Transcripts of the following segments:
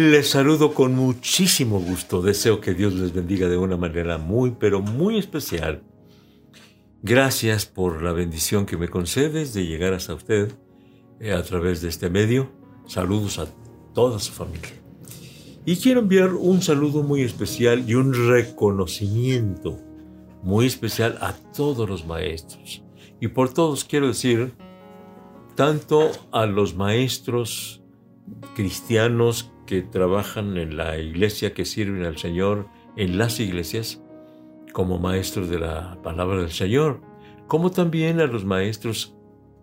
Les saludo con muchísimo gusto. Deseo que Dios les bendiga de una manera muy, pero muy especial. Gracias por la bendición que me concedes de llegar hasta usted eh, a través de este medio. Saludos a toda su familia. Y quiero enviar un saludo muy especial y un reconocimiento muy especial a todos los maestros. Y por todos quiero decir, tanto a los maestros cristianos que trabajan en la iglesia, que sirven al Señor en las iglesias, como maestros de la palabra del Señor, como también a los maestros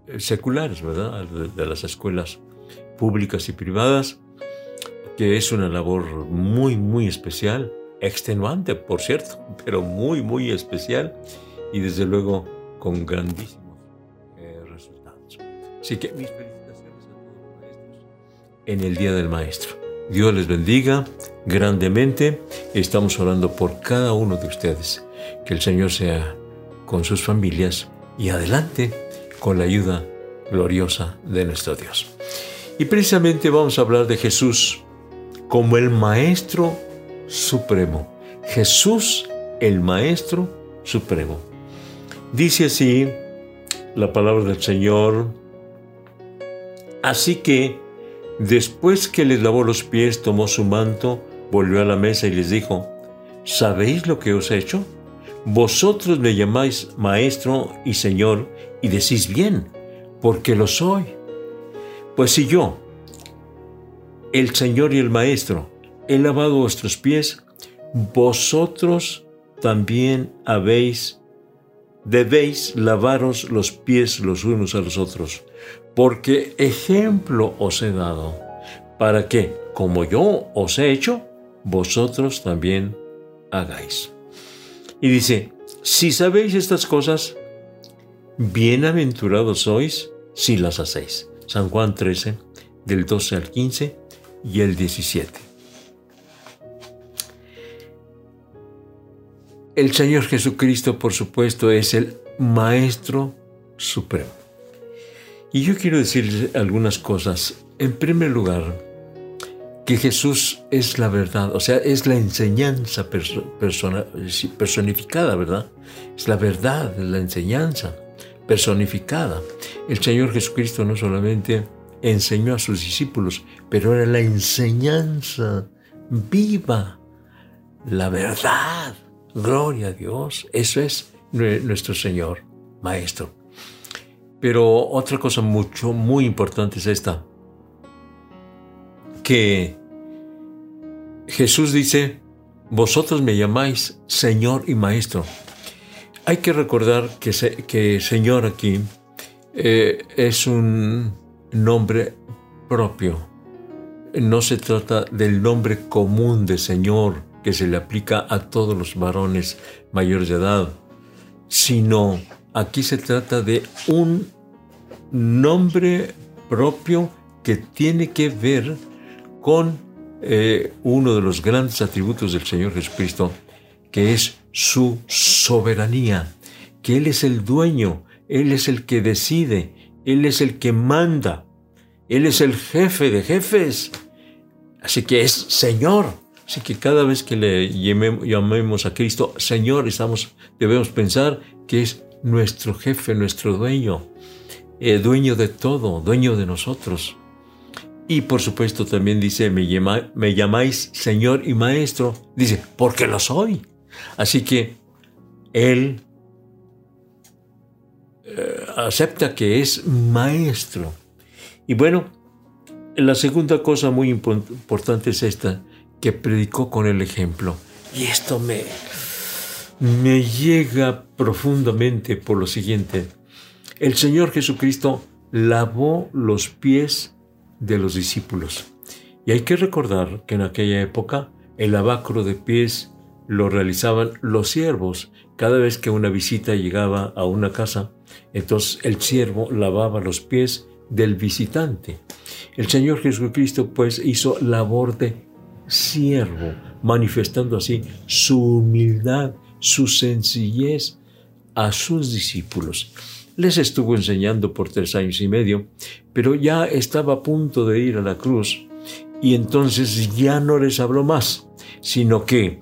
eh, seculares, ¿verdad? De, las escuelas públicas y privadas, que es una labor muy, muy especial, extenuante, por cierto, pero muy, muy especial y desde luego con grandísimos eh, resultados. Así que mis felicitaciones a todos maestros en el Día del Maestro. Dios les bendiga grandemente. Estamos orando por cada uno de ustedes. Que el Señor sea con sus familias y adelante con la ayuda gloriosa de nuestro Dios. Y precisamente vamos a hablar de Jesús como el Maestro Supremo. Jesús, el Maestro Supremo. Dice así la palabra del Señor. Así que, después que les lavó los pies, tomó su manto, volvió a la mesa y les dijo, ¿sabéis lo que os he hecho? Vosotros me llamáis maestro y señor y decís bien, porque lo soy. Pues si yo, el Señor y el Maestro, he lavado vuestros pies, vosotros también habéis, debéis lavaros los pies los unos a los otros, porque ejemplo os he dado, para que, como yo os he hecho, vosotros también hagáis. Y dice, si sabéis estas cosas, bienaventurados sois si las hacéis. San Juan 13, del 12 al 15 y el 17. El Señor Jesucristo, por supuesto, es el Maestro Supremo. Y yo quiero decirles algunas cosas. En primer lugar, que Jesús es la verdad, o sea, es la enseñanza personificada, ¿verdad? Es la verdad, la enseñanza personificada. El Señor Jesucristo no solamente enseñó a sus discípulos, pero era la enseñanza viva, la verdad. Gloria a Dios. Eso es nuestro Señor, Maestro. Pero otra cosa mucho, muy importante es esta que Jesús dice, vosotros me llamáis Señor y Maestro. Hay que recordar que, Señor aquí eh, es un nombre propio. No se trata del nombre común de Señor que se le aplica a todos los varones mayores de edad, sino aquí se trata de un nombre propio que tiene que ver con eh, uno de los grandes atributos del Señor Jesucristo, que es su soberanía, que Él es el dueño, Él es el que decide, Él es el que manda, Él es el jefe de jefes. Así que es Señor. Así que cada vez que le llamemos a Cristo Señor, estamos, debemos pensar que es nuestro jefe, nuestro dueño, eh, dueño de todo, dueño de nosotros. Y por supuesto también dice, me, llamáis Señor y Maestro. Dice, porque lo soy. Así que Él eh, acepta que es Maestro. Y bueno, la segunda cosa muy importante es esta, que predicó con el ejemplo. Y esto me, me llega profundamente por lo siguiente. El Señor Jesucristo lavó los pies de los discípulos. Y hay que recordar que en aquella época el lavacro de pies lo realizaban los siervos. Cada vez que una visita llegaba a una casa, entonces el siervo lavaba los pies del visitante. El Señor Jesucristo pues hizo labor de siervo, manifestando así su humildad, su sencillez a sus discípulos. Les estuvo enseñando por tres años y medio, pero ya estaba a punto de ir a la cruz y entonces ya no les habló más, sino que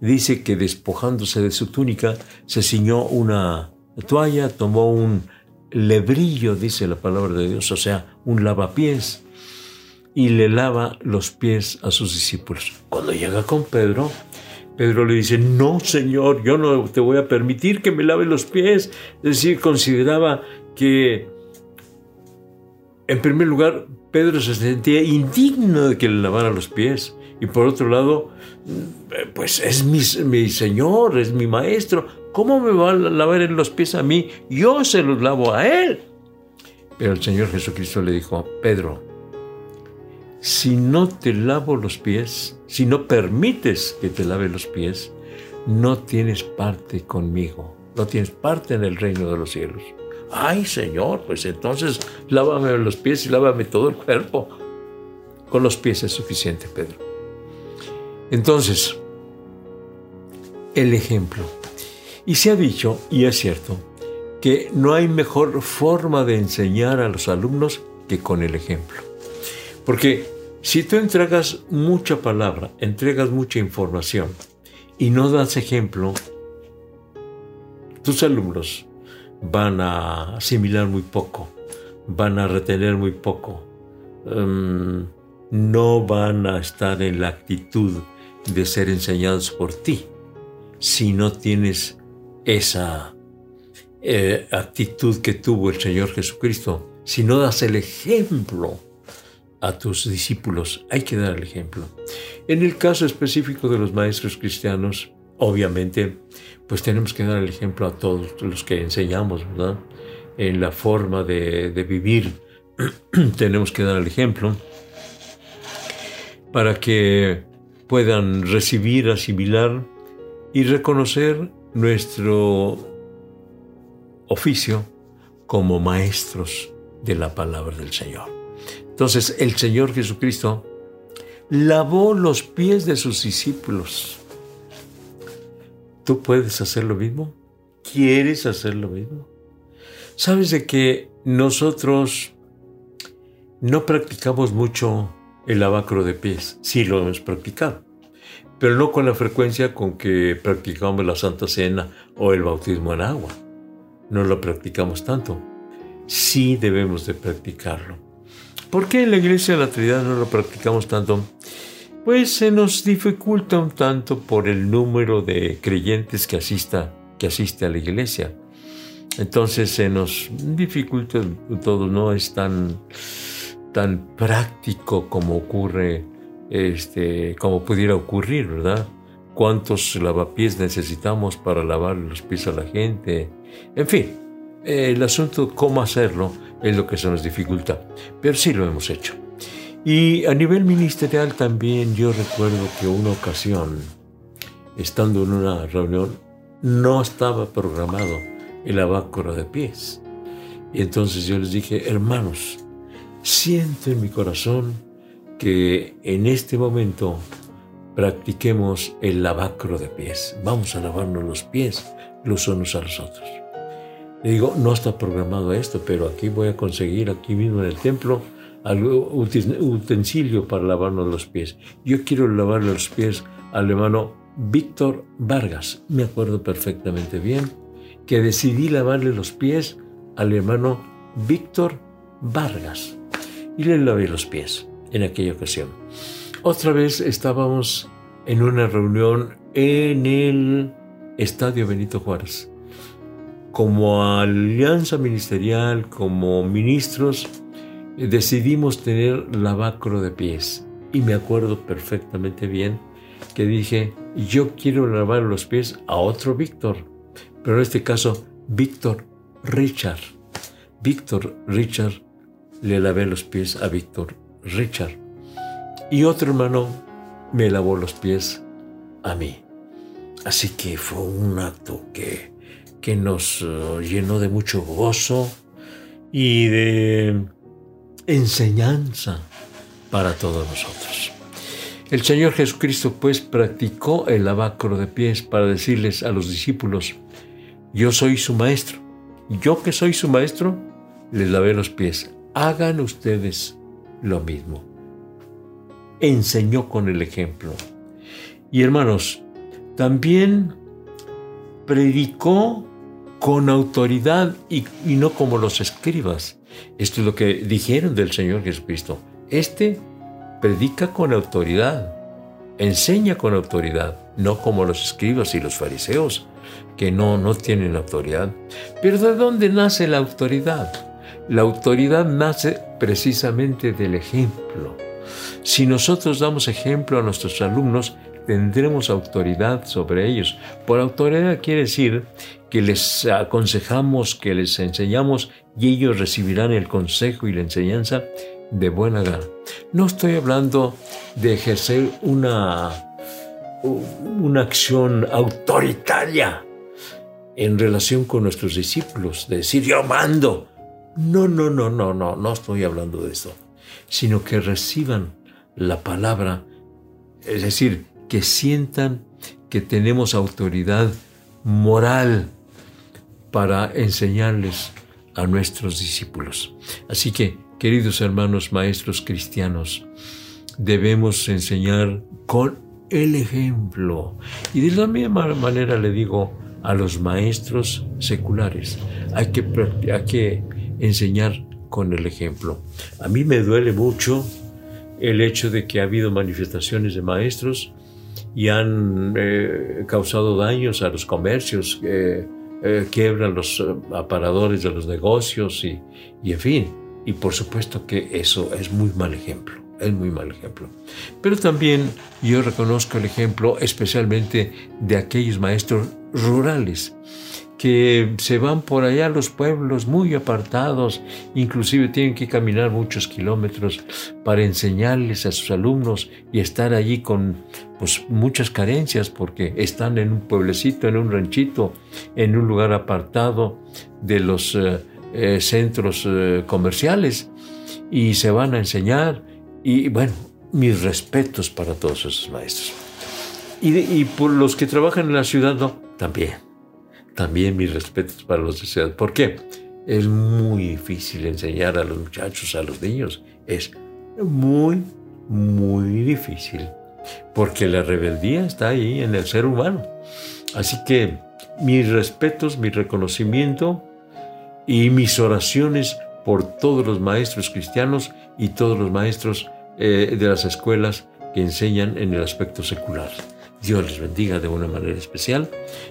dice que despojándose de su túnica, se ciñó una toalla, tomó un lebrillo, dice la palabra de Dios, o sea, un lavapiés, y le lava los pies a sus discípulos. Cuando llega con Pedro, Pedro le dice, no, Señor, yo no te voy a permitir que me lave los pies. Es decir, consideraba que, en primer lugar, Pedro se sentía indigno de que le lavara los pies. Y por otro lado, pues es mi, Señor, es mi Maestro. ¿Cómo me va a lavar los pies a mí? Yo se los lavo a Él. Pero el Señor Jesucristo le dijo, Pedro, si no te lavo los pies, si no permites que te lave los pies, no tienes parte conmigo, no tienes parte en el reino de los cielos. Ay, Señor, pues entonces lávame los pies y lávame todo el cuerpo. Con los pies es suficiente, Pedro. Entonces, el ejemplo. Y se ha dicho, y es cierto, que no hay mejor forma de enseñar a los alumnos que con el ejemplo. Porque si tú entregas mucha palabra, entregas mucha información y no das ejemplo, tus alumnos van a asimilar muy poco, van a retener muy poco, em, no van a estar en la actitud de ser enseñados por ti si no tienes esa eh, actitud que tuvo el Señor Jesucristo, si no das el ejemplo a tus discípulos, hay que dar el ejemplo. En el caso específico de los maestros cristianos, obviamente, pues tenemos que dar el ejemplo a todos los que enseñamos, ¿verdad? En la forma de, de vivir, tenemos que dar el ejemplo para que puedan recibir, asimilar y reconocer nuestro oficio como maestros de la palabra del Señor. Entonces el Señor Jesucristo lavó los pies de sus discípulos. ¿Tú puedes hacer lo mismo? ¿Quieres hacer lo mismo? ¿Sabes de que nosotros no practicamos mucho el lavacro de pies? Sí lo hemos practicado, pero no con la frecuencia con que practicamos la Santa Cena o el bautismo en agua. No lo practicamos tanto. Sí debemos de practicarlo. ¿Por qué en la iglesia de la Trinidad no lo practicamos tanto? Pues se nos dificulta un tanto por el número de creyentes que, asista, que asiste a la iglesia. Entonces se nos dificulta todo, no es tan, tan práctico como ocurre, este, como pudiera ocurrir, ¿verdad? ¿Cuántos lavapiés necesitamos para lavar los pies a la gente? En fin, el asunto cómo hacerlo es lo que se nos dificulta, pero sí lo hemos hecho. Y a nivel ministerial también yo recuerdo que una ocasión, estando en una reunión, no estaba programado el abácoro de pies. Y entonces yo les dije, hermanos, siento en mi corazón que en este momento practiquemos el lavacro de pies. Vamos a lavarnos los pies los unos a los otros. Le digo, no está programado esto, pero aquí voy a conseguir, aquí mismo en el templo, algo utensilio para lavarnos los pies. Yo quiero lavarle los pies al hermano Víctor Vargas. Me acuerdo perfectamente bien que decidí lavarle los pies al hermano Víctor Vargas. Y le lavé los pies en aquella ocasión. Otra vez estábamos en una reunión en el Estadio Benito Juárez como alianza ministerial, como ministros, eh, decidimos tener lavacro de pies. Y me acuerdo perfectamente bien que dije, yo quiero lavar los pies a otro Víctor, pero en este caso, Víctor Richard. Víctor Richard le lavé los pies a Víctor Richard. Y otro hermano me lavó los pies a mí. Así que fue un acto que que nos eh, llenó de mucho gozo y de enseñanza para todos nosotros. El Señor Jesucristo pues practicó el lavacro de pies para decirles a los discípulos, yo soy su maestro, yo que soy su maestro, les lavé los pies, hagan ustedes lo mismo. enseñó con el ejemplo. Y hermanos, también predicó con autoridad y, no como los escribas. Esto es lo que dijeron del Señor Jesucristo. Este predica con autoridad, enseña con autoridad, no como los escribas y los fariseos, que no, no tienen autoridad. Pero ¿de dónde nace la autoridad? La autoridad nace precisamente del ejemplo. Si nosotros damos ejemplo a nuestros alumnos, tendremos autoridad sobre ellos. Por autoridad quiere decir que les aconsejamos, que les enseñamos y ellos recibirán el consejo y la enseñanza de buena gana. No estoy hablando de ejercer una, una acción autoritaria en relación con nuestros discípulos, de decir yo mando. No, no, no, no, no, no estoy hablando de eso, sino que reciban la palabra, es decir, que sientan que tenemos autoridad moral para enseñarles a nuestros discípulos. Así que, queridos hermanos maestros cristianos, debemos enseñar con el ejemplo. Y de la misma manera le digo a los maestros seculares, hay que, enseñar con el ejemplo. A mí me duele mucho el hecho de que ha habido manifestaciones de maestros y han eh, causado daños a los comercios, eh, eh, quiebran los aparadores de los negocios y, y en fin. Y por supuesto que eso es muy mal ejemplo, es muy mal ejemplo. Pero también yo reconozco el ejemplo especialmente de aquellos maestros rurales que se van por allá a los pueblos muy apartados, inclusive tienen que caminar muchos kilómetros para enseñarles a sus alumnos y estar allí con pues, muchas carencias porque están en un pueblecito, en un ranchito, en un lugar apartado de los eh, eh, centros eh, comerciales y se van a enseñar. Y bueno, mis respetos para todos esos maestros. Y, y por los que trabajan en la ciudad, no, también también mis respetos para los deseos. ¿Por qué? Es muy difícil enseñar a los muchachos, a los niños. Es muy, muy difícil. Porque la rebeldía está ahí en el ser humano. Así que mis respetos, mi reconocimiento y mis oraciones por todos los maestros cristianos y todos los maestros eh, de las escuelas que enseñan en el aspecto secular. Dios les bendiga de una manera especial.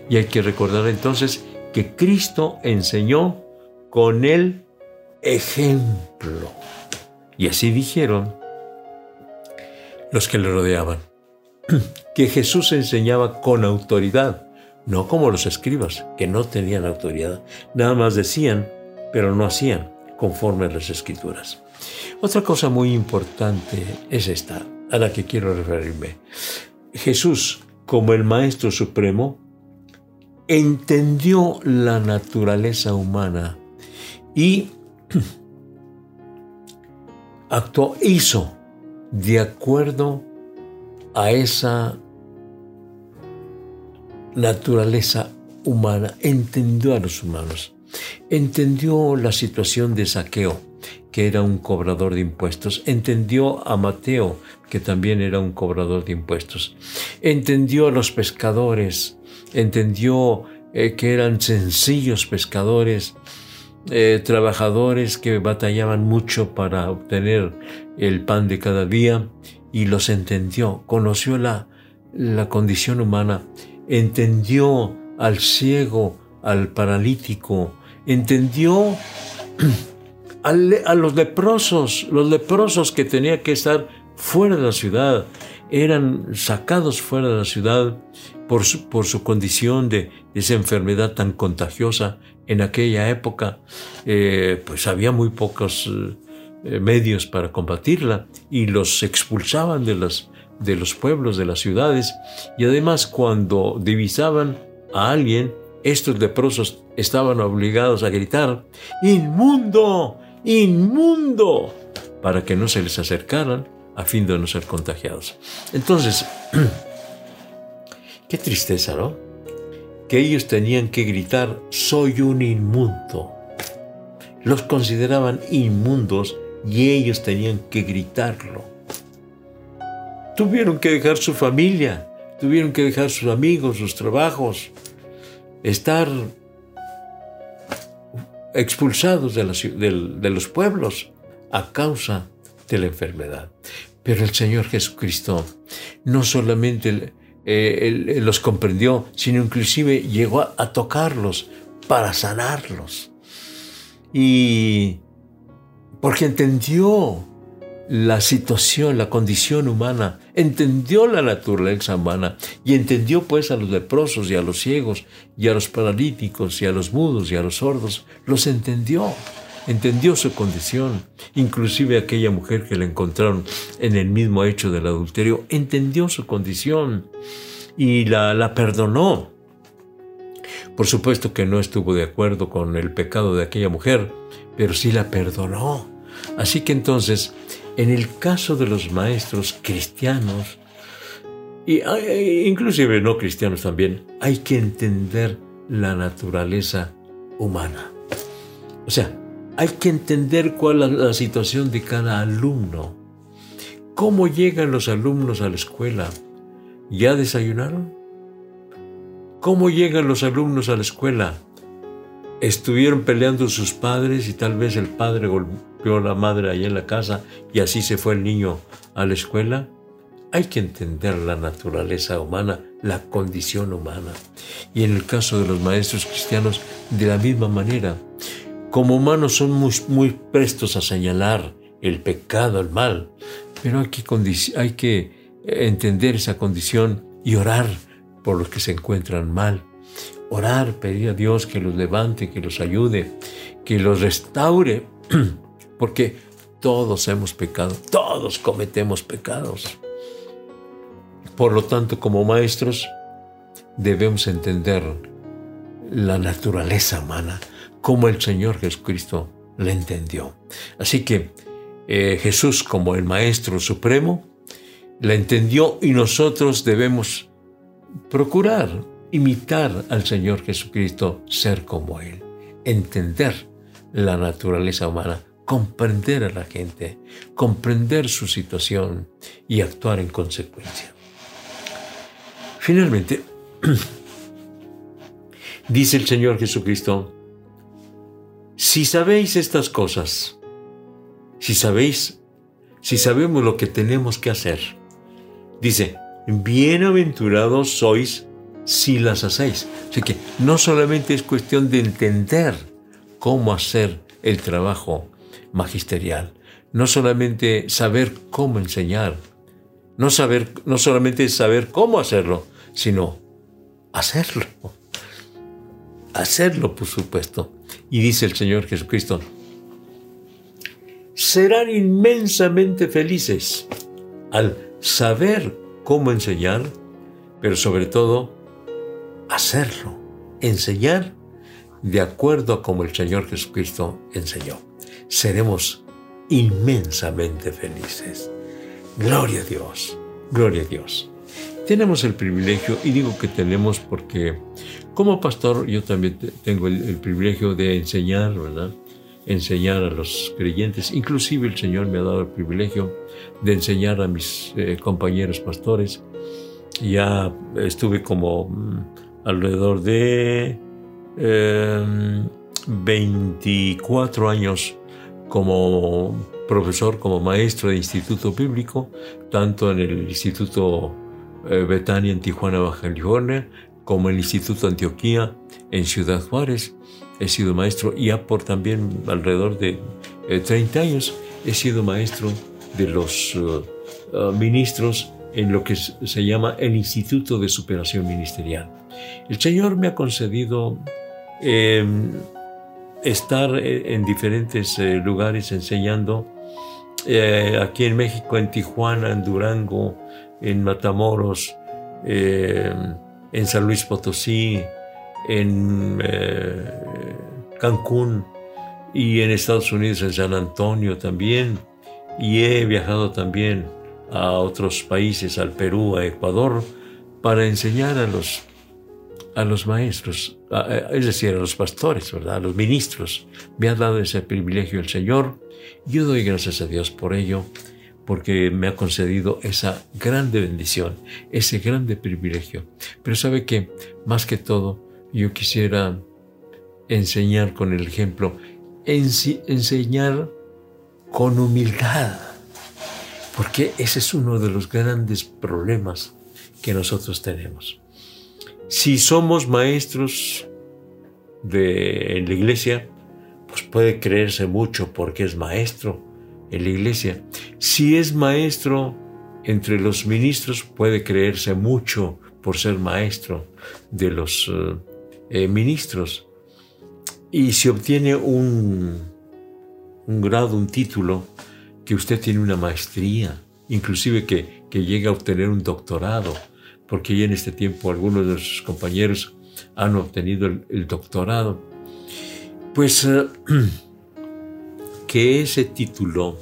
Y hay que recordar entonces que Cristo enseñó con el ejemplo. Y así dijeron los que le rodeaban, que Jesús enseñaba con autoridad, no como los escribas, que no tenían autoridad, nada más decían, pero no hacían conforme a las escrituras. Otra cosa muy importante es esta, a la que quiero referirme. Jesús, como el Maestro Supremo, entendió la naturaleza humana y actuó, hizo de acuerdo a esa naturaleza humana, entendió a los humanos, entendió la situación de saqueo, que era un cobrador de impuestos, entendió a Mateo, que también era un cobrador de impuestos, entendió a los pescadores, entendió eh, que eran sencillos pescadores, eh, trabajadores que batallaban mucho para obtener el pan de cada día y los entendió, conoció la, la condición humana, entendió al ciego, al paralítico, entendió a los leprosos, los leprosos que tenían que estar fuera de la ciudad, eran sacados fuera de la ciudad por su, por su condición de, esa enfermedad tan contagiosa. En aquella época, eh, pues había muy pocos eh, medios para combatirla y los expulsaban de, las, de los pueblos, de las ciudades. Y además, cuando divisaban a alguien, estos leprosos estaban obligados a gritar, ¡Inmundo! Inmundo para que no se les acercaran a fin de no ser contagiados. Entonces, qué tristeza, ¿no? Que ellos tenían que gritar, soy un inmundo. Los consideraban inmundos y ellos tenían que gritarlo. tuvieron que dejar su familia, tuvieron que dejar sus amigos, sus trabajos, estar expulsados de, los pueblos a causa de la enfermedad. Pero el Señor Jesucristo no solamente eh, los comprendió, sino inclusive llegó a tocarlos para sanarlos. Y porque entendió la situación, la condición humana, entendió la naturaleza humana y entendió pues a los leprosos y a los ciegos y a los paralíticos y a los mudos y a los sordos, los entendió, entendió su condición, inclusive aquella mujer que la encontraron en el mismo hecho del adulterio, entendió su condición y la, la perdonó. Por supuesto que no estuvo de acuerdo con el pecado de aquella mujer, pero sí la perdonó. Así que entonces en el caso de los maestros cristianos, y inclusive no cristianos también, hay que entender la naturaleza humana. O sea, hay que entender cuál es la situación de cada alumno. ¿Cómo llegan los alumnos a la escuela? ¿Ya desayunaron? ¿Cómo llegan los alumnos a la escuela? estuvieron peleando sus padres y tal vez el padre la madre ahí en la casa y así se fue el niño a la escuela. Hay que entender la naturaleza humana, la condición humana. Y en el caso de los maestros cristianos, de la misma manera. Como humanos son muy, muy prestos a señalar el pecado, el mal, pero hay que, hay que entender esa condición y orar por los que se encuentran mal orar, pedir a Dios que los levante, que los ayude, que los restaure, porque todos hemos pecado, todos cometemos pecados. Por lo tanto, como maestros, debemos entender la naturaleza humana, como el Señor Jesucristo la entendió. Así que eh, Jesús, como el Maestro Supremo, la entendió y nosotros debemos procurar imitar al Señor Jesucristo, ser como Él, entender la naturaleza humana, comprender a la gente, comprender su situación y actuar en consecuencia. Finalmente, dice el Señor Jesucristo, si sabéis estas cosas, si sabéis, si sabemos lo que tenemos que hacer, dice, bienaventurados sois si las hacéis. Así que no solamente es cuestión de entender cómo hacer el trabajo magisterial, no solamente saber cómo enseñar, no, saber, no solamente saber cómo hacerlo, sino hacerlo. Hacerlo, por supuesto. Y dice el Señor Jesucristo, serán inmensamente felices al saber cómo enseñar, pero sobre todo hacerlo, enseñar de acuerdo a como el Señor Jesucristo enseñó. Seremos inmensamente felices. Gloria a Dios, gloria a Dios. Tenemos el privilegio, y digo que tenemos porque como pastor yo también tengo el, privilegio de enseñar, ¿verdad? Enseñar a los creyentes. Inclusive el Señor me ha dado el privilegio de enseñar a mis eh, compañeros pastores. Ya estuve como mm, alrededor de 24 em, años como profesor, como maestro de instituto bíblico, tanto en el Instituto eh, Betania en Tijuana, Baja California, como en el Instituto Antioquía en Ciudad Juárez. He sido maestro y por también alrededor de 30 eh, años he sido maestro de los eh, ministros en lo que se llama el Instituto de Superación Ministerial. El Señor me ha concedido em, estar eh, en diferentes eh, lugares enseñando, eh, aquí en México, en Tijuana, en Durango, en Matamoros, en San Luis Potosí, en Cancún y en Estados Unidos, en San Antonio también. Y he viajado también a otros países, al Perú, a Ecuador, para enseñar a los a los maestros, es decir, a los pastores, ¿verdad? A los ministros. Me ha dado ese privilegio el Señor. Yo doy gracias a Dios por ello, porque me ha concedido esa grande bendición, ese grande privilegio. Pero sabe que, más que todo, yo quisiera enseñar con el ejemplo, enseñar con humildad, porque ese es uno de los grandes problemas que nosotros tenemos. Si somos maestros de, en la iglesia, pues puede creerse mucho porque es maestro en la iglesia. Si es maestro entre los ministros, puede creerse mucho por ser maestro de los eh, eh, ministros. Y si obtiene un, un grado, un título, que usted tiene una maestría, inclusive que, que llega a obtener un doctorado, porque ya en este tiempo algunos de sus compañeros han obtenido el, doctorado, pues eh, que ese título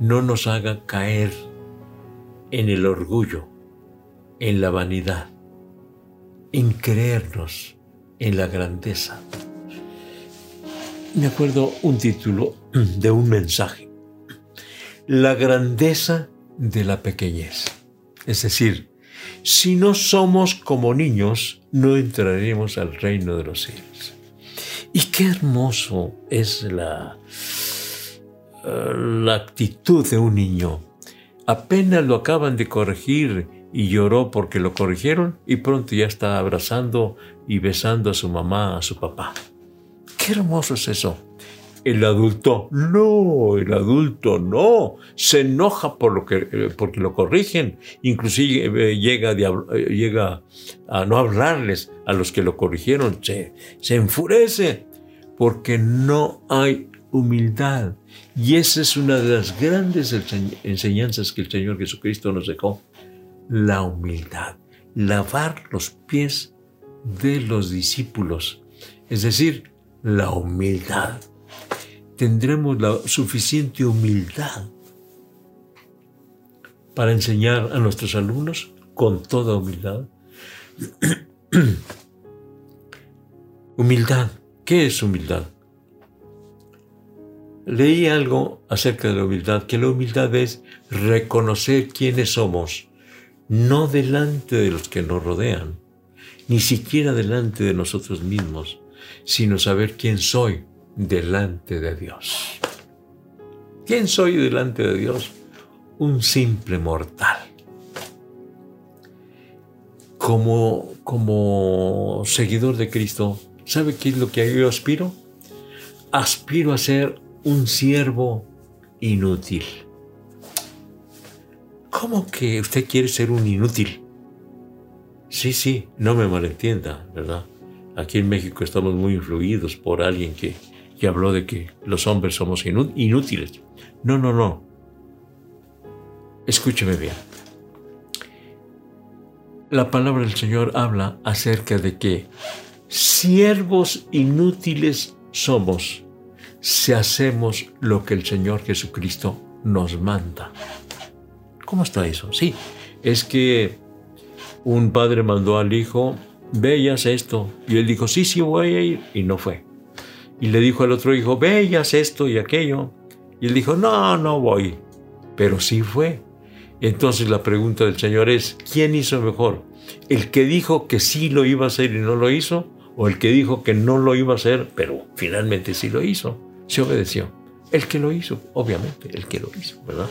no nos haga caer en el orgullo, en la vanidad, en creernos en la grandeza. Me acuerdo un título de un mensaje, La grandeza de la pequeñez. Es decir, si no somos como niños, no entraremos al reino de los cielos. Y qué hermoso es la, la actitud de un niño. Apenas lo acaban de corregir y lloró porque lo corrigieron y pronto ya está abrazando y besando a su mamá, a su papá. Qué hermoso es eso. El adulto, no, el adulto no, se enoja por lo que, eh, porque lo corrigen, inclusive eh, llega, eh, llega a no hablarles a los que lo corrigieron, se enfurece porque no hay humildad. Y esa es una de las grandes enseñanzas que el Señor Jesucristo nos dejó, la humildad, lavar los pies de los discípulos, es decir, la humildad tendremos la suficiente humildad para enseñar a nuestros alumnos con toda humildad. humildad. ¿Qué es humildad? Leí algo acerca de la humildad, que la humildad es reconocer quiénes somos, no delante de los que nos rodean, ni siquiera delante de nosotros mismos, sino saber quién soy delante de Dios. ¿Quién soy delante de Dios? Un simple mortal. Como, como seguidor de Cristo, ¿sabe qué es lo que yo aspiro? Aspiro a ser un siervo inútil. ¿Cómo que usted quiere ser un inútil? Sí, sí, no me malentienda, ¿verdad? Aquí en México estamos muy influidos por alguien que y habló de que los hombres somos inútiles. No, no, no. Escúcheme bien. La palabra del Señor habla acerca de que siervos inútiles somos si hacemos lo que el Señor Jesucristo nos manda. ¿Cómo está eso? Sí, es que un padre mandó al hijo, veas esto. Y él dijo, sí, sí, voy a ir. Y no fue. Y le dijo al otro hijo, ve esto y aquello. Y él dijo, no, no voy. Pero sí fue. Entonces la pregunta del Señor es, ¿quién hizo mejor? ¿El que dijo que sí lo iba a hacer y no lo hizo? ¿O el que dijo que no lo iba a hacer, pero finalmente sí lo hizo? Se obedeció. El que lo hizo, obviamente, el que lo hizo, ¿verdad?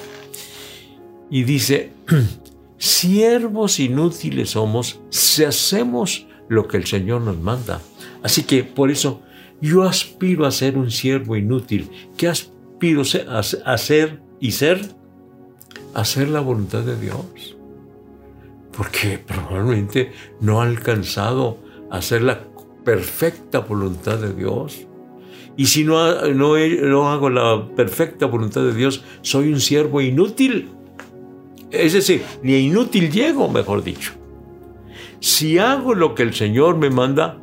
Y dice, siervos inútiles somos si hacemos lo que el Señor nos manda. Así que por eso yo aspiro a ser un siervo inútil. ¿Qué aspiro a ser y ser? Hacer la voluntad de Dios. Porque probablemente no ha alcanzado a hacer la perfecta voluntad de Dios. Y si no, no, no hago la perfecta voluntad de Dios, soy un siervo inútil. Es decir, ni inútil llego, mejor dicho. Si hago lo que el Señor me manda,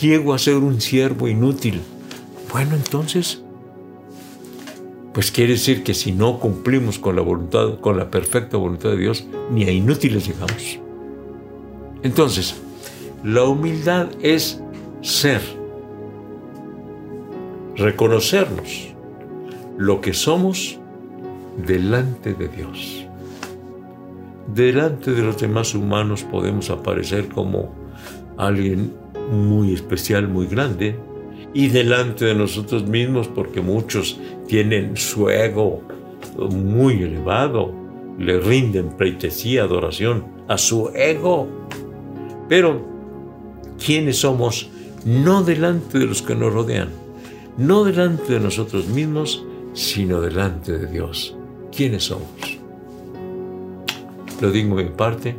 llego a ser un siervo inútil. Bueno, entonces, pues quiere decir que si no cumplimos con la voluntad, con la perfecta voluntad de Dios, ni a inútiles llegamos. Entonces, la humildad es ser, reconocernos lo que somos delante de Dios. Delante de los demás humanos podemos aparecer como alguien muy especial, muy grande, y delante de nosotros mismos, porque muchos tienen su ego muy elevado, le rinden pleitesía, adoración a su ego. Pero, ¿quiénes somos? No delante de los que nos rodean, no delante de nosotros mismos, sino delante de Dios. ¿Quiénes somos? Lo digo en parte,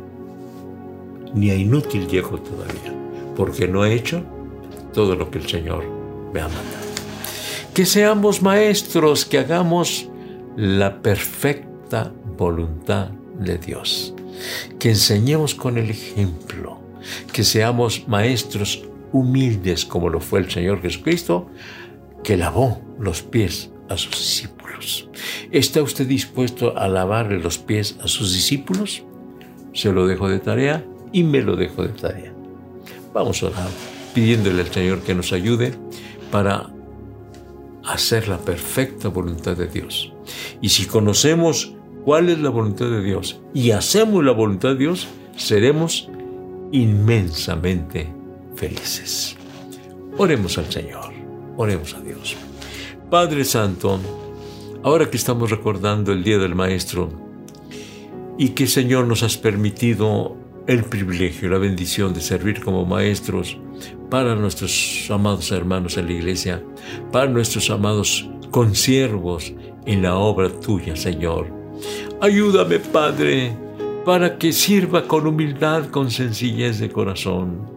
ni a inútil llego todavía, porque no he hecho todo lo que el Señor me ha mandado. Que seamos maestros, que hagamos la perfecta voluntad de Dios, que enseñemos con el ejemplo, que seamos maestros humildes como lo fue el Señor Jesucristo, que lavó los pies a sus discípulos. ¿Está usted dispuesto a lavarle los pies a sus discípulos? Se lo dejo de tarea y me lo dejo de tarea. Vamos a orar pidiéndole al Señor que nos ayude para hacer la perfecta voluntad de Dios. Y si conocemos cuál es la voluntad de Dios y hacemos la voluntad de Dios, seremos inmensamente felices. Oremos al Señor, oremos a Dios. Padre Santo, ahora que estamos recordando el Día del Maestro y que Señor nos has permitido el privilegio, la bendición de servir como maestros para nuestros amados hermanos en la iglesia, para nuestros amados consiervos en la obra tuya, Señor. Ayúdame, Padre, para que sirva con humildad, con sencillez de corazón.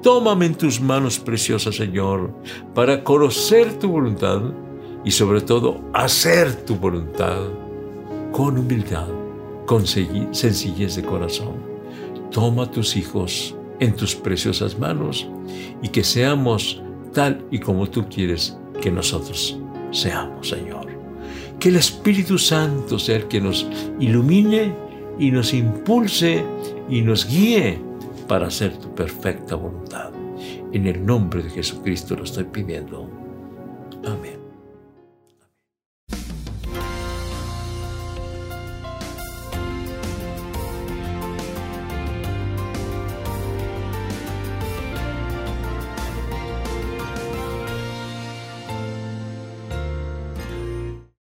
Tómame en tus manos preciosas, Señor, para conocer tu voluntad y sobre todo hacer tu voluntad con humildad, con sencillez de corazón. Toma a tus hijos en tus preciosas manos y que seamos tal y como tú quieres que nosotros seamos, Señor. Que el Espíritu Santo sea el que nos ilumine y nos impulse y nos guíe para hacer tu perfecta voluntad. En el nombre de Jesucristo lo estoy pidiendo. Amén.